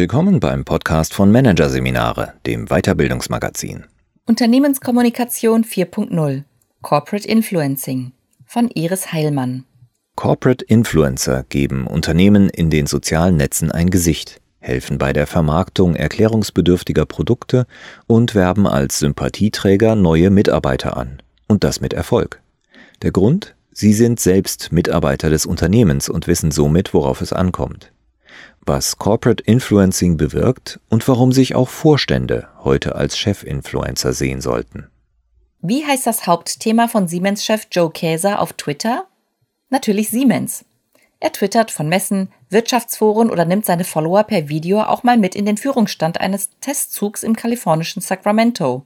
Willkommen beim Podcast von Managerseminare, dem Weiterbildungsmagazin. Unternehmenskommunikation 4.0 Corporate Influencing von Iris Heilmann. Corporate Influencer geben Unternehmen in den sozialen Netzen ein Gesicht, helfen bei der Vermarktung erklärungsbedürftiger Produkte und werben als Sympathieträger neue Mitarbeiter an. Und das mit Erfolg. Der Grund? Sie sind selbst Mitarbeiter des Unternehmens und wissen somit, worauf es ankommt. Was Corporate Influencing bewirkt und warum sich auch Vorstände heute als Chefinfluencer sehen sollten. Wie heißt das Hauptthema von Siemens-Chef Joe Käser auf Twitter? Natürlich Siemens. Er twittert von Messen, Wirtschaftsforen oder nimmt seine Follower per Video auch mal mit in den Führungsstand eines Testzugs im kalifornischen Sacramento.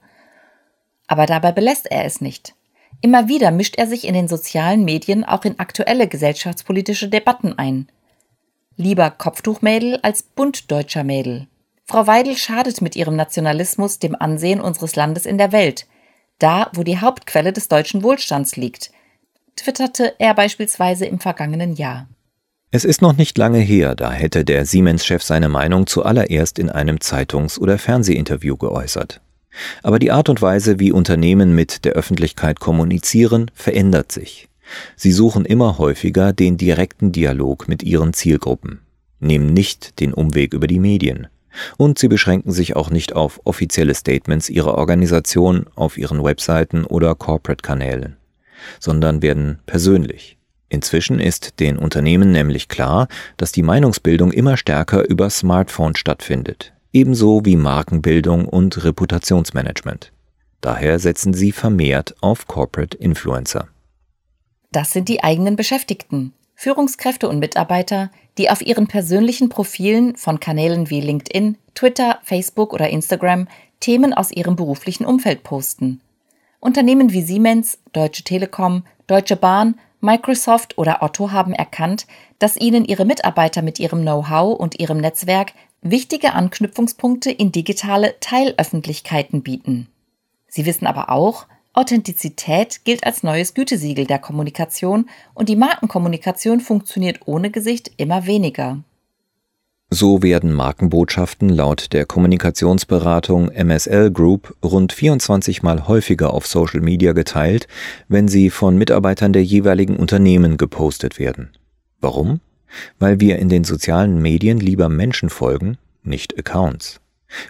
Aber dabei belässt er es nicht. Immer wieder mischt er sich in den sozialen Medien auch in aktuelle gesellschaftspolitische Debatten ein. Lieber Kopftuchmädel als buntdeutscher Mädel. Frau Weidel schadet mit ihrem Nationalismus dem Ansehen unseres Landes in der Welt, da wo die Hauptquelle des deutschen Wohlstands liegt, twitterte er beispielsweise im vergangenen Jahr. Es ist noch nicht lange her, da hätte der Siemens-Chef seine Meinung zuallererst in einem Zeitungs- oder Fernsehinterview geäußert. Aber die Art und Weise, wie Unternehmen mit der Öffentlichkeit kommunizieren, verändert sich. Sie suchen immer häufiger den direkten Dialog mit ihren Zielgruppen, nehmen nicht den Umweg über die Medien. Und sie beschränken sich auch nicht auf offizielle Statements ihrer Organisation auf ihren Webseiten oder Corporate-Kanälen, sondern werden persönlich. Inzwischen ist den Unternehmen nämlich klar, dass die Meinungsbildung immer stärker über Smartphone stattfindet, ebenso wie Markenbildung und Reputationsmanagement. Daher setzen sie vermehrt auf Corporate Influencer. Das sind die eigenen Beschäftigten, Führungskräfte und Mitarbeiter, die auf ihren persönlichen Profilen von Kanälen wie LinkedIn, Twitter, Facebook oder Instagram Themen aus ihrem beruflichen Umfeld posten. Unternehmen wie Siemens, Deutsche Telekom, Deutsche Bahn, Microsoft oder Otto haben erkannt, dass ihnen ihre Mitarbeiter mit ihrem Know-how und ihrem Netzwerk wichtige Anknüpfungspunkte in digitale Teilöffentlichkeiten bieten. Sie wissen aber auch, Authentizität gilt als neues Gütesiegel der Kommunikation und die Markenkommunikation funktioniert ohne Gesicht immer weniger. So werden Markenbotschaften laut der Kommunikationsberatung MSL Group rund 24 Mal häufiger auf Social Media geteilt, wenn sie von Mitarbeitern der jeweiligen Unternehmen gepostet werden. Warum? weil wir in den sozialen Medien lieber Menschen folgen, nicht Accounts.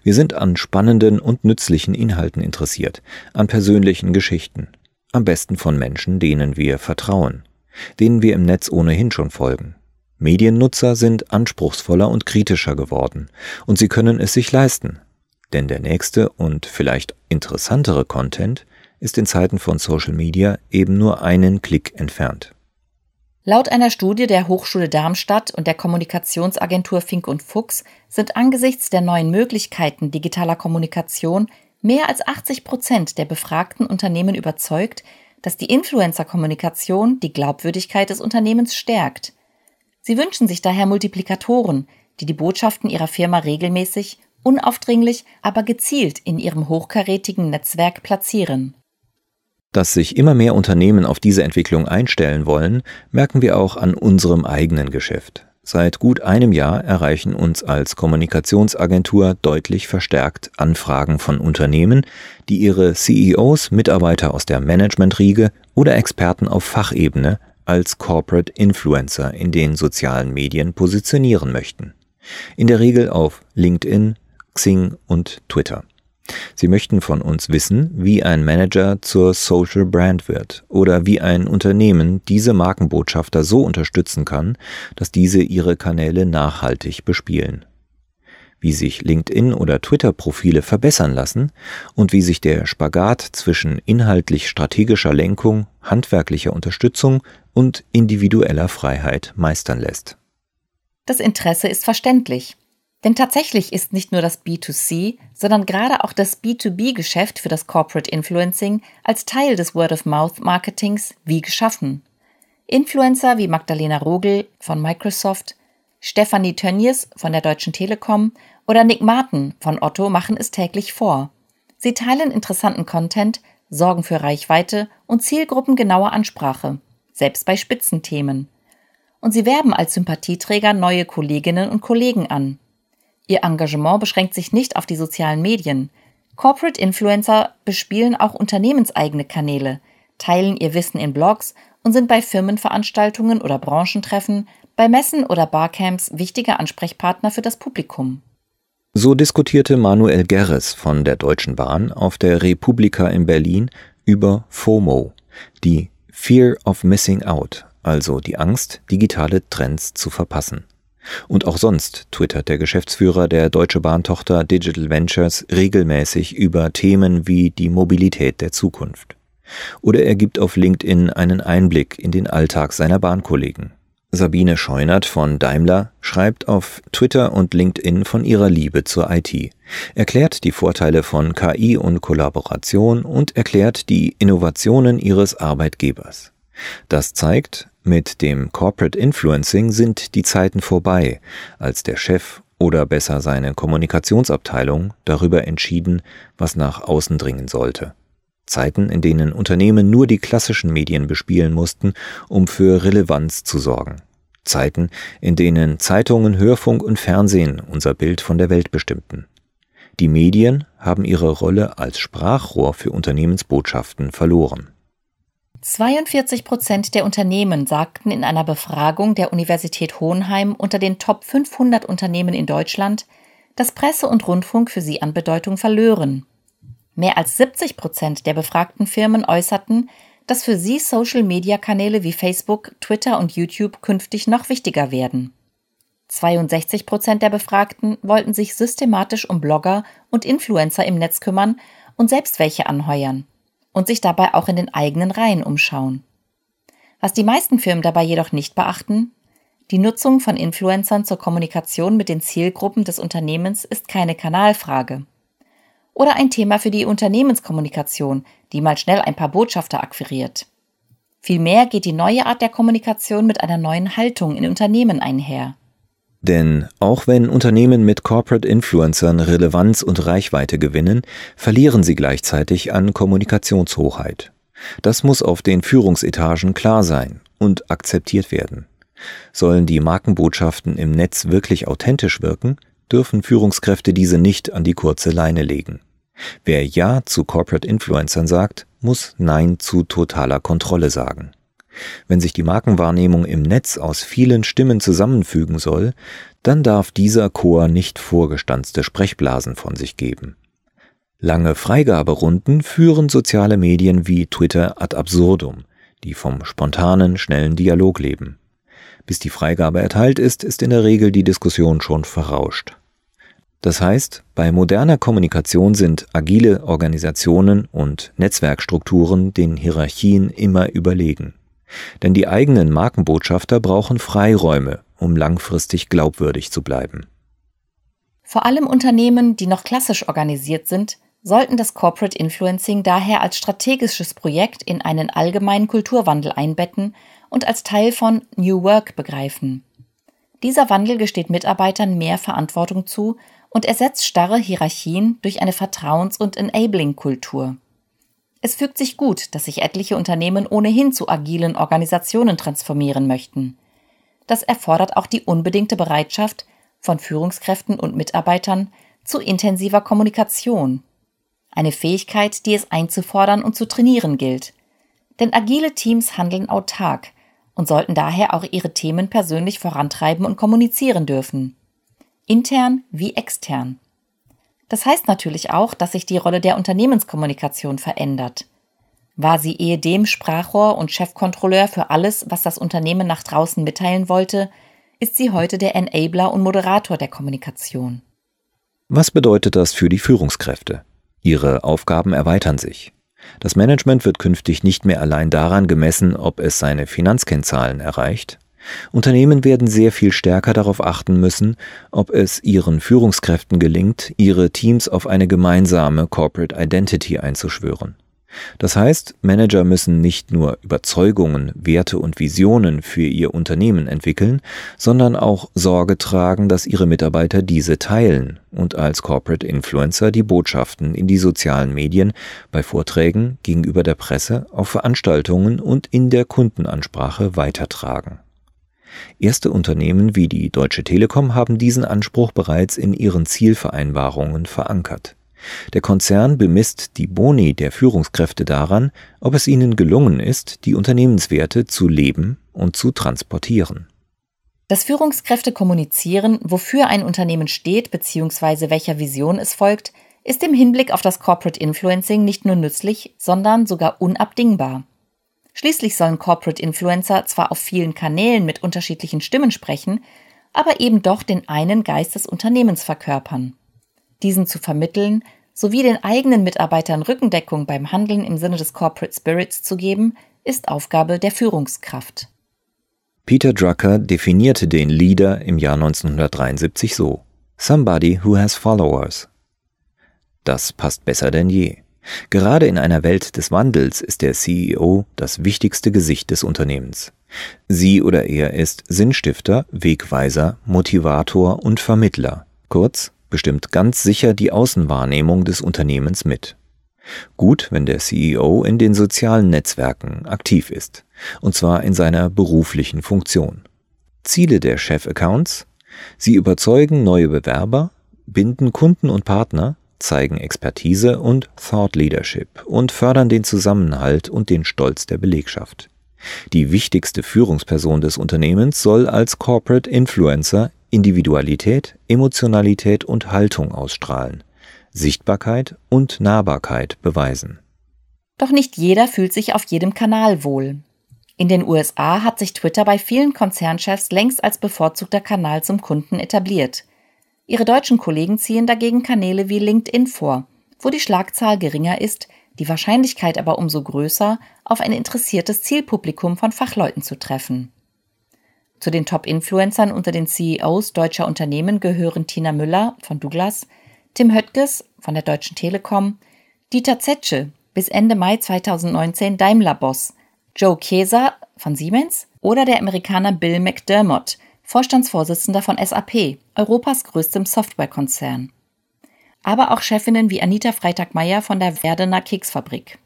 Wir sind an spannenden und nützlichen Inhalten interessiert, an persönlichen Geschichten, am besten von Menschen, denen wir vertrauen, denen wir im Netz ohnehin schon folgen. Mediennutzer sind anspruchsvoller und kritischer geworden, und sie können es sich leisten, denn der nächste und vielleicht interessantere Content ist in Zeiten von Social Media eben nur einen Klick entfernt. Laut einer Studie der Hochschule Darmstadt und der Kommunikationsagentur Fink und Fuchs sind angesichts der neuen Möglichkeiten digitaler Kommunikation mehr als 80 Prozent der befragten Unternehmen überzeugt, dass die Influencer-Kommunikation die Glaubwürdigkeit des Unternehmens stärkt. Sie wünschen sich daher Multiplikatoren, die die Botschaften ihrer Firma regelmäßig, unaufdringlich, aber gezielt in ihrem hochkarätigen Netzwerk platzieren. Dass sich immer mehr Unternehmen auf diese Entwicklung einstellen wollen, merken wir auch an unserem eigenen Geschäft. Seit gut einem Jahr erreichen uns als Kommunikationsagentur deutlich verstärkt Anfragen von Unternehmen, die ihre CEOs, Mitarbeiter aus der Managementriege oder Experten auf Fachebene als Corporate Influencer in den sozialen Medien positionieren möchten. In der Regel auf LinkedIn, Xing und Twitter. Sie möchten von uns wissen, wie ein Manager zur Social Brand wird oder wie ein Unternehmen diese Markenbotschafter so unterstützen kann, dass diese ihre Kanäle nachhaltig bespielen. Wie sich LinkedIn oder Twitter-Profile verbessern lassen und wie sich der Spagat zwischen inhaltlich strategischer Lenkung, handwerklicher Unterstützung und individueller Freiheit meistern lässt. Das Interesse ist verständlich. Denn tatsächlich ist nicht nur das B2C, sondern gerade auch das B2B-Geschäft für das Corporate Influencing als Teil des Word-of-Mouth-Marketings wie geschaffen. Influencer wie Magdalena Rogel von Microsoft, Stefanie Tönjes von der Deutschen Telekom oder Nick Martin von Otto machen es täglich vor. Sie teilen interessanten Content, sorgen für Reichweite und zielgruppengenaue Ansprache, selbst bei Spitzenthemen. Und sie werben als Sympathieträger neue Kolleginnen und Kollegen an. Ihr Engagement beschränkt sich nicht auf die sozialen Medien. Corporate Influencer bespielen auch unternehmenseigene Kanäle, teilen ihr Wissen in Blogs und sind bei Firmenveranstaltungen oder Branchentreffen, bei Messen oder Barcamps wichtige Ansprechpartner für das Publikum. So diskutierte Manuel Gerres von der Deutschen Bahn auf der Republika in Berlin über FOMO, die Fear of Missing Out, also die Angst, digitale Trends zu verpassen. Und auch sonst twittert der Geschäftsführer der Deutsche Bahn-Tochter Digital Ventures regelmäßig über Themen wie die Mobilität der Zukunft. Oder er gibt auf LinkedIn einen Einblick in den Alltag seiner Bahnkollegen. Sabine Scheunert von Daimler schreibt auf Twitter und LinkedIn von ihrer Liebe zur IT, erklärt die Vorteile von KI und Kollaboration und erklärt die Innovationen ihres Arbeitgebers. Das zeigt, mit dem Corporate Influencing sind die Zeiten vorbei, als der Chef oder besser seine Kommunikationsabteilung darüber entschieden, was nach außen dringen sollte. Zeiten, in denen Unternehmen nur die klassischen Medien bespielen mussten, um für Relevanz zu sorgen. Zeiten, in denen Zeitungen, Hörfunk und Fernsehen unser Bild von der Welt bestimmten. Die Medien haben ihre Rolle als Sprachrohr für Unternehmensbotschaften verloren. 42 Prozent der Unternehmen sagten in einer Befragung der Universität Hohenheim unter den Top 500 Unternehmen in Deutschland, dass Presse und Rundfunk für sie an Bedeutung verlören. Mehr als 70 Prozent der befragten Firmen äußerten, dass für sie Social-Media-Kanäle wie Facebook, Twitter und YouTube künftig noch wichtiger werden. 62 Prozent der Befragten wollten sich systematisch um Blogger und Influencer im Netz kümmern und selbst welche anheuern und sich dabei auch in den eigenen Reihen umschauen. Was die meisten Firmen dabei jedoch nicht beachten, die Nutzung von Influencern zur Kommunikation mit den Zielgruppen des Unternehmens ist keine Kanalfrage oder ein Thema für die Unternehmenskommunikation, die mal schnell ein paar Botschafter akquiriert. Vielmehr geht die neue Art der Kommunikation mit einer neuen Haltung in Unternehmen einher. Denn auch wenn Unternehmen mit Corporate Influencern Relevanz und Reichweite gewinnen, verlieren sie gleichzeitig an Kommunikationshoheit. Das muss auf den Führungsetagen klar sein und akzeptiert werden. Sollen die Markenbotschaften im Netz wirklich authentisch wirken, dürfen Führungskräfte diese nicht an die kurze Leine legen. Wer Ja zu Corporate Influencern sagt, muss Nein zu totaler Kontrolle sagen. Wenn sich die Markenwahrnehmung im Netz aus vielen Stimmen zusammenfügen soll, dann darf dieser Chor nicht vorgestanzte Sprechblasen von sich geben. Lange Freigaberunden führen soziale Medien wie Twitter ad absurdum, die vom spontanen, schnellen Dialog leben. Bis die Freigabe erteilt ist, ist in der Regel die Diskussion schon verrauscht. Das heißt, bei moderner Kommunikation sind agile Organisationen und Netzwerkstrukturen den Hierarchien immer überlegen. Denn die eigenen Markenbotschafter brauchen Freiräume, um langfristig glaubwürdig zu bleiben. Vor allem Unternehmen, die noch klassisch organisiert sind, sollten das Corporate Influencing daher als strategisches Projekt in einen allgemeinen Kulturwandel einbetten und als Teil von New Work begreifen. Dieser Wandel gesteht Mitarbeitern mehr Verantwortung zu und ersetzt starre Hierarchien durch eine Vertrauens- und Enabling-Kultur. Es fügt sich gut, dass sich etliche Unternehmen ohnehin zu agilen Organisationen transformieren möchten. Das erfordert auch die unbedingte Bereitschaft von Führungskräften und Mitarbeitern zu intensiver Kommunikation. Eine Fähigkeit, die es einzufordern und zu trainieren gilt. Denn agile Teams handeln autark, und sollten daher auch ihre Themen persönlich vorantreiben und kommunizieren dürfen. Intern wie extern. Das heißt natürlich auch, dass sich die Rolle der Unternehmenskommunikation verändert. War sie ehedem Sprachrohr und Chefkontrolleur für alles, was das Unternehmen nach draußen mitteilen wollte, ist sie heute der Enabler und Moderator der Kommunikation. Was bedeutet das für die Führungskräfte? Ihre Aufgaben erweitern sich. Das Management wird künftig nicht mehr allein daran gemessen, ob es seine Finanzkennzahlen erreicht. Unternehmen werden sehr viel stärker darauf achten müssen, ob es ihren Führungskräften gelingt, ihre Teams auf eine gemeinsame Corporate Identity einzuschwören. Das heißt, Manager müssen nicht nur Überzeugungen, Werte und Visionen für ihr Unternehmen entwickeln, sondern auch Sorge tragen, dass ihre Mitarbeiter diese teilen und als Corporate Influencer die Botschaften in die sozialen Medien, bei Vorträgen, gegenüber der Presse, auf Veranstaltungen und in der Kundenansprache weitertragen. Erste Unternehmen wie die Deutsche Telekom haben diesen Anspruch bereits in ihren Zielvereinbarungen verankert. Der Konzern bemisst die Boni der Führungskräfte daran, ob es ihnen gelungen ist, die Unternehmenswerte zu leben und zu transportieren. Dass Führungskräfte kommunizieren, wofür ein Unternehmen steht bzw. welcher Vision es folgt, ist im Hinblick auf das Corporate Influencing nicht nur nützlich, sondern sogar unabdingbar. Schließlich sollen Corporate Influencer zwar auf vielen Kanälen mit unterschiedlichen Stimmen sprechen, aber eben doch den einen Geist des Unternehmens verkörpern. Diesen zu vermitteln, sowie den eigenen Mitarbeitern Rückendeckung beim Handeln im Sinne des Corporate Spirits zu geben, ist Aufgabe der Führungskraft. Peter Drucker definierte den Leader im Jahr 1973 so: Somebody who has followers. Das passt besser denn je. Gerade in einer Welt des Wandels ist der CEO das wichtigste Gesicht des Unternehmens. Sie oder er ist Sinnstifter, Wegweiser, Motivator und Vermittler. Kurz, bestimmt ganz sicher die Außenwahrnehmung des Unternehmens mit. Gut, wenn der CEO in den sozialen Netzwerken aktiv ist, und zwar in seiner beruflichen Funktion. Ziele der Chef-Accounts? Sie überzeugen neue Bewerber, binden Kunden und Partner, zeigen Expertise und Thought Leadership und fördern den Zusammenhalt und den Stolz der Belegschaft. Die wichtigste Führungsperson des Unternehmens soll als Corporate Influencer Individualität, Emotionalität und Haltung ausstrahlen, Sichtbarkeit und Nahbarkeit beweisen. Doch nicht jeder fühlt sich auf jedem Kanal wohl. In den USA hat sich Twitter bei vielen Konzernchefs längst als bevorzugter Kanal zum Kunden etabliert. Ihre deutschen Kollegen ziehen dagegen Kanäle wie LinkedIn vor, wo die Schlagzahl geringer ist, die Wahrscheinlichkeit aber umso größer, auf ein interessiertes Zielpublikum von Fachleuten zu treffen. Zu den Top-Influencern unter den CEOs deutscher Unternehmen gehören Tina Müller von Douglas, Tim Höttges von der Deutschen Telekom, Dieter Zetsche bis Ende Mai 2019 Daimler-Boss, Joe Keser von Siemens oder der Amerikaner Bill McDermott, Vorstandsvorsitzender von SAP, Europas größtem Softwarekonzern. Aber auch Chefinnen wie Anita Freitag-Meyer von der Werdener Keksfabrik.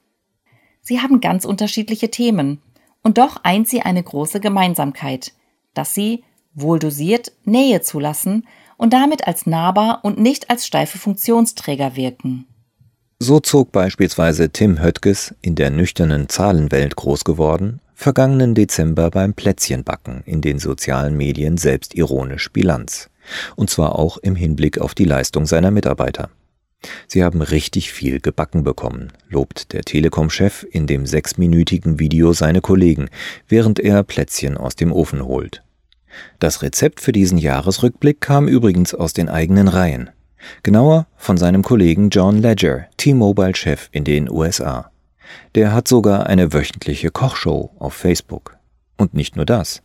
Sie haben ganz unterschiedliche Themen. Und doch eint sie eine große Gemeinsamkeit dass sie, wohl dosiert, Nähe zulassen und damit als nahbar und nicht als steife Funktionsträger wirken. So zog beispielsweise Tim Höttges, in der nüchternen Zahlenwelt groß geworden, vergangenen Dezember beim Plätzchenbacken in den sozialen Medien selbstironisch Bilanz. Und zwar auch im Hinblick auf die Leistung seiner Mitarbeiter. Sie haben richtig viel gebacken bekommen, lobt der Telekom-Chef in dem sechsminütigen Video seine Kollegen, während er Plätzchen aus dem Ofen holt. Das Rezept für diesen Jahresrückblick kam übrigens aus den eigenen Reihen. Genauer von seinem Kollegen John Ledger, T-Mobile-Chef in den USA. Der hat sogar eine wöchentliche Kochshow auf Facebook. Und nicht nur das.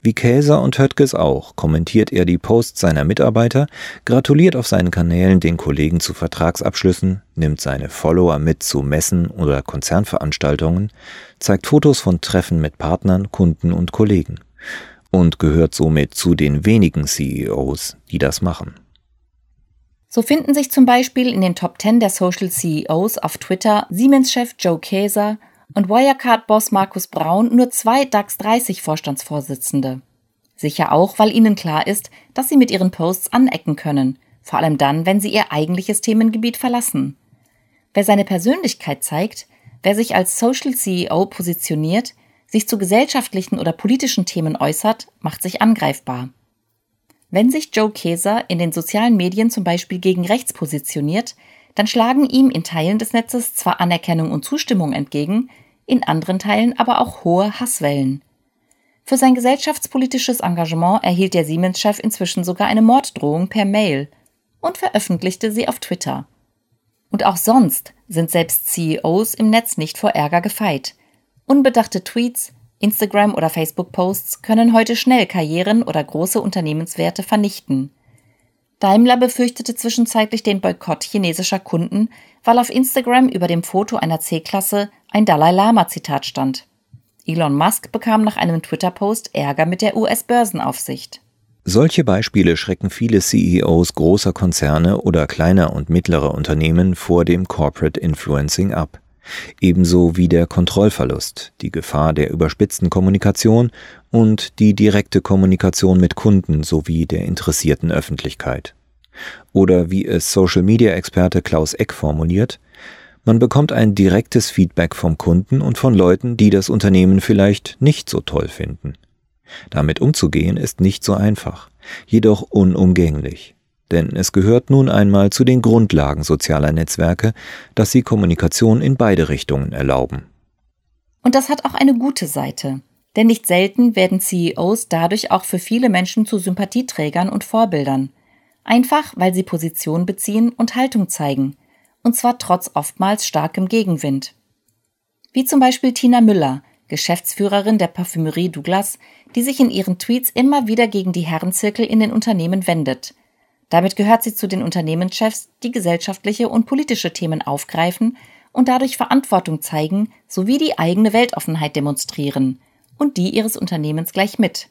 Wie Käser und Höttges auch kommentiert er die Posts seiner Mitarbeiter, gratuliert auf seinen Kanälen den Kollegen zu Vertragsabschlüssen, nimmt seine Follower mit zu Messen oder Konzernveranstaltungen, zeigt Fotos von Treffen mit Partnern, Kunden und Kollegen und gehört somit zu den wenigen CEOs, die das machen. So finden sich zum Beispiel in den Top 10 der Social CEOs auf Twitter Siemens-Chef Joe Käser und Wirecard-Boss Markus Braun nur zwei DAX 30 Vorstandsvorsitzende. Sicher auch, weil ihnen klar ist, dass sie mit ihren Posts anecken können, vor allem dann, wenn sie ihr eigentliches Themengebiet verlassen. Wer seine Persönlichkeit zeigt, wer sich als Social CEO positioniert, sich zu gesellschaftlichen oder politischen Themen äußert, macht sich angreifbar. Wenn sich Joe Keser in den sozialen Medien zum Beispiel gegen rechts positioniert, dann schlagen ihm in Teilen des Netzes zwar Anerkennung und Zustimmung entgegen, in anderen Teilen aber auch hohe Hasswellen. Für sein gesellschaftspolitisches Engagement erhielt der Siemens-Chef inzwischen sogar eine Morddrohung per Mail und veröffentlichte sie auf Twitter. Und auch sonst sind selbst CEOs im Netz nicht vor Ärger gefeit. Unbedachte Tweets, Instagram- oder Facebook-Posts können heute schnell Karrieren oder große Unternehmenswerte vernichten. Daimler befürchtete zwischenzeitlich den Boykott chinesischer Kunden, weil auf Instagram über dem Foto einer C-Klasse ein Dalai Lama-Zitat stand. Elon Musk bekam nach einem Twitter-Post Ärger mit der US-Börsenaufsicht. Solche Beispiele schrecken viele CEOs großer Konzerne oder kleiner und mittlerer Unternehmen vor dem Corporate Influencing ab. Ebenso wie der Kontrollverlust, die Gefahr der überspitzten Kommunikation und die direkte Kommunikation mit Kunden sowie der interessierten Öffentlichkeit. Oder wie es Social-Media-Experte Klaus Eck formuliert, man bekommt ein direktes Feedback vom Kunden und von Leuten, die das Unternehmen vielleicht nicht so toll finden. Damit umzugehen ist nicht so einfach, jedoch unumgänglich. Denn es gehört nun einmal zu den Grundlagen sozialer Netzwerke, dass sie Kommunikation in beide Richtungen erlauben. Und das hat auch eine gute Seite. Denn nicht selten werden CEOs dadurch auch für viele Menschen zu Sympathieträgern und Vorbildern. Einfach, weil sie Position beziehen und Haltung zeigen. Und zwar trotz oftmals starkem Gegenwind. Wie zum Beispiel Tina Müller, Geschäftsführerin der Parfümerie Douglas, die sich in ihren Tweets immer wieder gegen die Herrenzirkel in den Unternehmen wendet – damit gehört sie zu den Unternehmenschefs, die gesellschaftliche und politische Themen aufgreifen und dadurch Verantwortung zeigen sowie die eigene Weltoffenheit demonstrieren und die ihres Unternehmens gleich mit.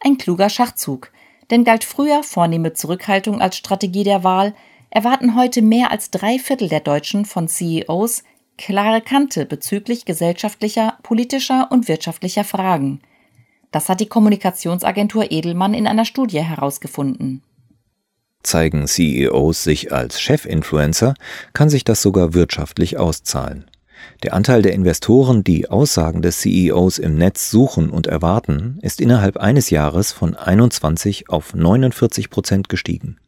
Ein kluger Schachzug, denn galt früher vornehme Zurückhaltung als Strategie der Wahl, erwarten heute mehr als drei Viertel der Deutschen von CEOs klare Kante bezüglich gesellschaftlicher, politischer und wirtschaftlicher Fragen. Das hat die Kommunikationsagentur Edelmann in einer Studie herausgefunden. Zeigen CEOs sich als Chefinfluencer, kann sich das sogar wirtschaftlich auszahlen. Der Anteil der Investoren, die Aussagen des CEOs im Netz suchen und erwarten, ist innerhalb eines Jahres von 21 auf 49 Prozent gestiegen.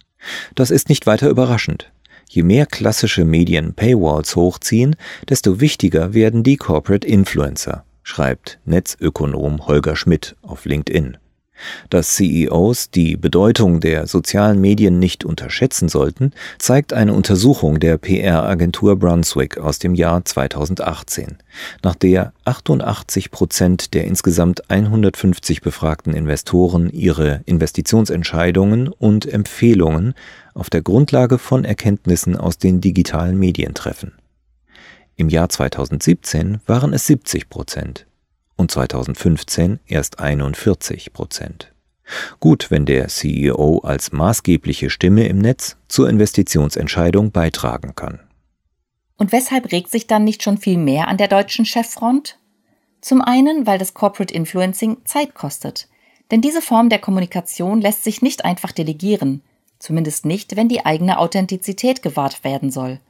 Das ist nicht weiter überraschend. Je mehr klassische Medien Paywalls hochziehen, desto wichtiger werden die Corporate Influencer, schreibt Netzökonom Holger Schmidt auf LinkedIn. Dass CEOs die Bedeutung der sozialen Medien nicht unterschätzen sollten, zeigt eine Untersuchung der PR-Agentur Brunswick aus dem Jahr 2018, nach der 88 Prozent der insgesamt 150 befragten Investoren ihre Investitionsentscheidungen und Empfehlungen auf der Grundlage von Erkenntnissen aus den digitalen Medien treffen. Im Jahr 2017 waren es 70 Prozent und 2015 erst 41 Prozent. Gut, wenn der CEO als maßgebliche Stimme im Netz zur Investitionsentscheidung beitragen kann. Und weshalb regt sich dann nicht schon viel mehr an der deutschen Cheffront? Zum einen, weil das Corporate Influencing Zeit kostet. Denn diese Form der Kommunikation lässt sich nicht einfach delegieren, zumindest nicht, wenn die eigene Authentizität gewahrt werden soll.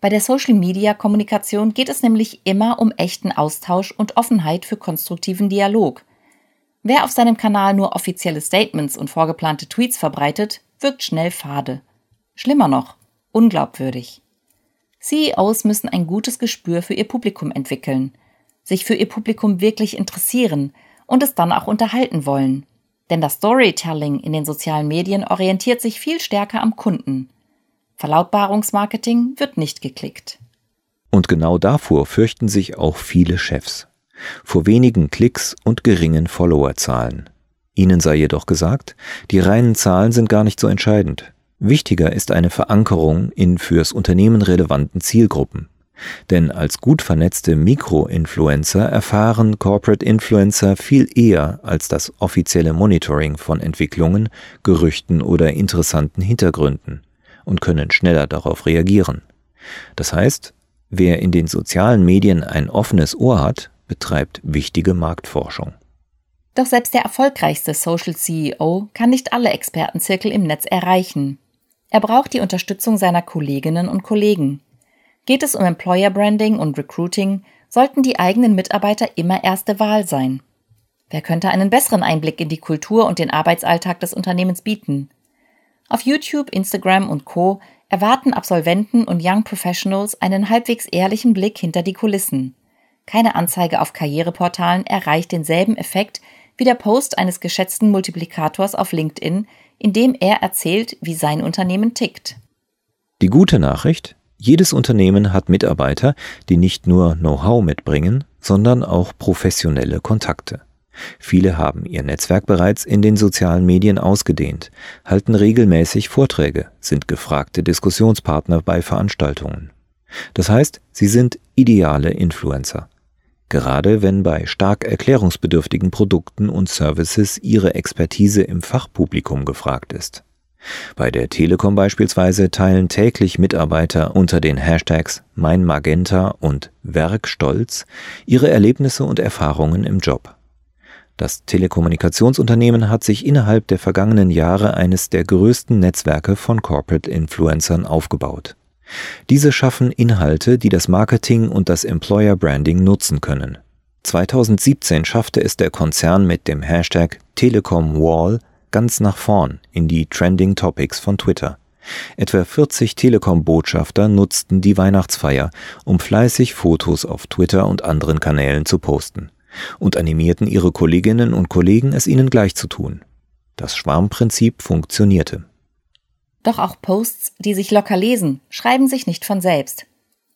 Bei der Social-Media-Kommunikation geht es nämlich immer um echten Austausch und Offenheit für konstruktiven Dialog. Wer auf seinem Kanal nur offizielle Statements und vorgeplante Tweets verbreitet, wirkt schnell fade. Schlimmer noch, unglaubwürdig. CEOs müssen ein gutes Gespür für ihr Publikum entwickeln, sich für ihr Publikum wirklich interessieren und es dann auch unterhalten wollen. Denn das Storytelling in den sozialen Medien orientiert sich viel stärker am Kunden. Verlautbarungsmarketing wird nicht geklickt. Und genau davor fürchten sich auch viele Chefs. Vor wenigen Klicks und geringen Followerzahlen. Ihnen sei jedoch gesagt, die reinen Zahlen sind gar nicht so entscheidend. Wichtiger ist eine Verankerung in fürs Unternehmen relevanten Zielgruppen. Denn als gut vernetzte Mikroinfluencer erfahren Corporate Influencer viel eher als das offizielle Monitoring von Entwicklungen, Gerüchten oder interessanten Hintergründen und können schneller darauf reagieren. Das heißt, wer in den sozialen Medien ein offenes Ohr hat, betreibt wichtige Marktforschung. Doch selbst der erfolgreichste Social CEO kann nicht alle Expertenzirkel im Netz erreichen. Er braucht die Unterstützung seiner Kolleginnen und Kollegen. Geht es um Employer Branding und Recruiting, sollten die eigenen Mitarbeiter immer erste Wahl sein. Wer könnte einen besseren Einblick in die Kultur und den Arbeitsalltag des Unternehmens bieten? Auf YouTube, Instagram und Co. erwarten Absolventen und Young Professionals einen halbwegs ehrlichen Blick hinter die Kulissen. Keine Anzeige auf Karriereportalen erreicht denselben Effekt wie der Post eines geschätzten Multiplikators auf LinkedIn, in dem er erzählt, wie sein Unternehmen tickt. Die gute Nachricht, jedes Unternehmen hat Mitarbeiter, die nicht nur Know-how mitbringen, sondern auch professionelle Kontakte. Viele haben ihr Netzwerk bereits in den sozialen Medien ausgedehnt, halten regelmäßig Vorträge, sind gefragte Diskussionspartner bei Veranstaltungen. Das heißt, sie sind ideale Influencer. Gerade wenn bei stark erklärungsbedürftigen Produkten und Services ihre Expertise im Fachpublikum gefragt ist. Bei der Telekom beispielsweise teilen täglich Mitarbeiter unter den Hashtags MeinMagenta und Werkstolz ihre Erlebnisse und Erfahrungen im Job. Das Telekommunikationsunternehmen hat sich innerhalb der vergangenen Jahre eines der größten Netzwerke von Corporate Influencern aufgebaut. Diese schaffen Inhalte, die das Marketing und das Employer Branding nutzen können. 2017 schaffte es der Konzern mit dem Hashtag Telekom Wall ganz nach vorn in die Trending Topics von Twitter. Etwa 40 Telekom-Botschafter nutzten die Weihnachtsfeier, um fleißig Fotos auf Twitter und anderen Kanälen zu posten und animierten ihre Kolleginnen und Kollegen, es ihnen gleich zu tun. Das Schwarmprinzip funktionierte. Doch auch Posts, die sich locker lesen, schreiben sich nicht von selbst.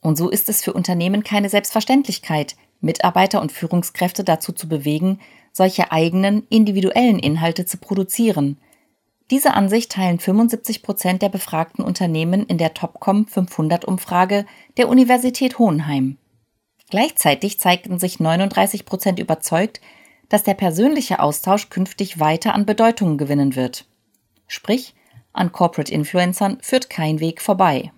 Und so ist es für Unternehmen keine Selbstverständlichkeit, Mitarbeiter und Führungskräfte dazu zu bewegen, solche eigenen, individuellen Inhalte zu produzieren. Diese Ansicht teilen 75 Prozent der befragten Unternehmen in der Topcom 500 Umfrage der Universität Hohenheim. Gleichzeitig zeigten sich 39 Prozent überzeugt, dass der persönliche Austausch künftig weiter an Bedeutung gewinnen wird. Sprich, an Corporate Influencern führt kein Weg vorbei.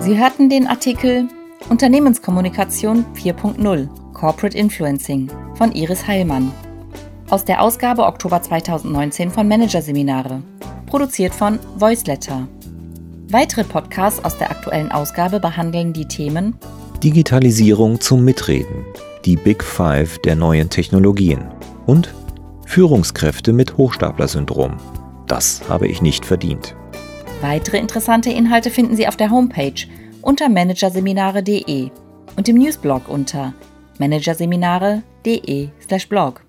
Sie hörten den Artikel Unternehmenskommunikation 4.0 Corporate Influencing von Iris Heilmann aus der Ausgabe Oktober 2019 von Managerseminare, produziert von Voiceletter. Weitere Podcasts aus der aktuellen Ausgabe behandeln die Themen Digitalisierung zum Mitreden, die Big Five der neuen Technologien und Führungskräfte mit Hochstapler-Syndrom. Das habe ich nicht verdient. Weitere interessante Inhalte finden Sie auf der Homepage unter managerseminare.de und im Newsblog unter managerseminare.de/blog.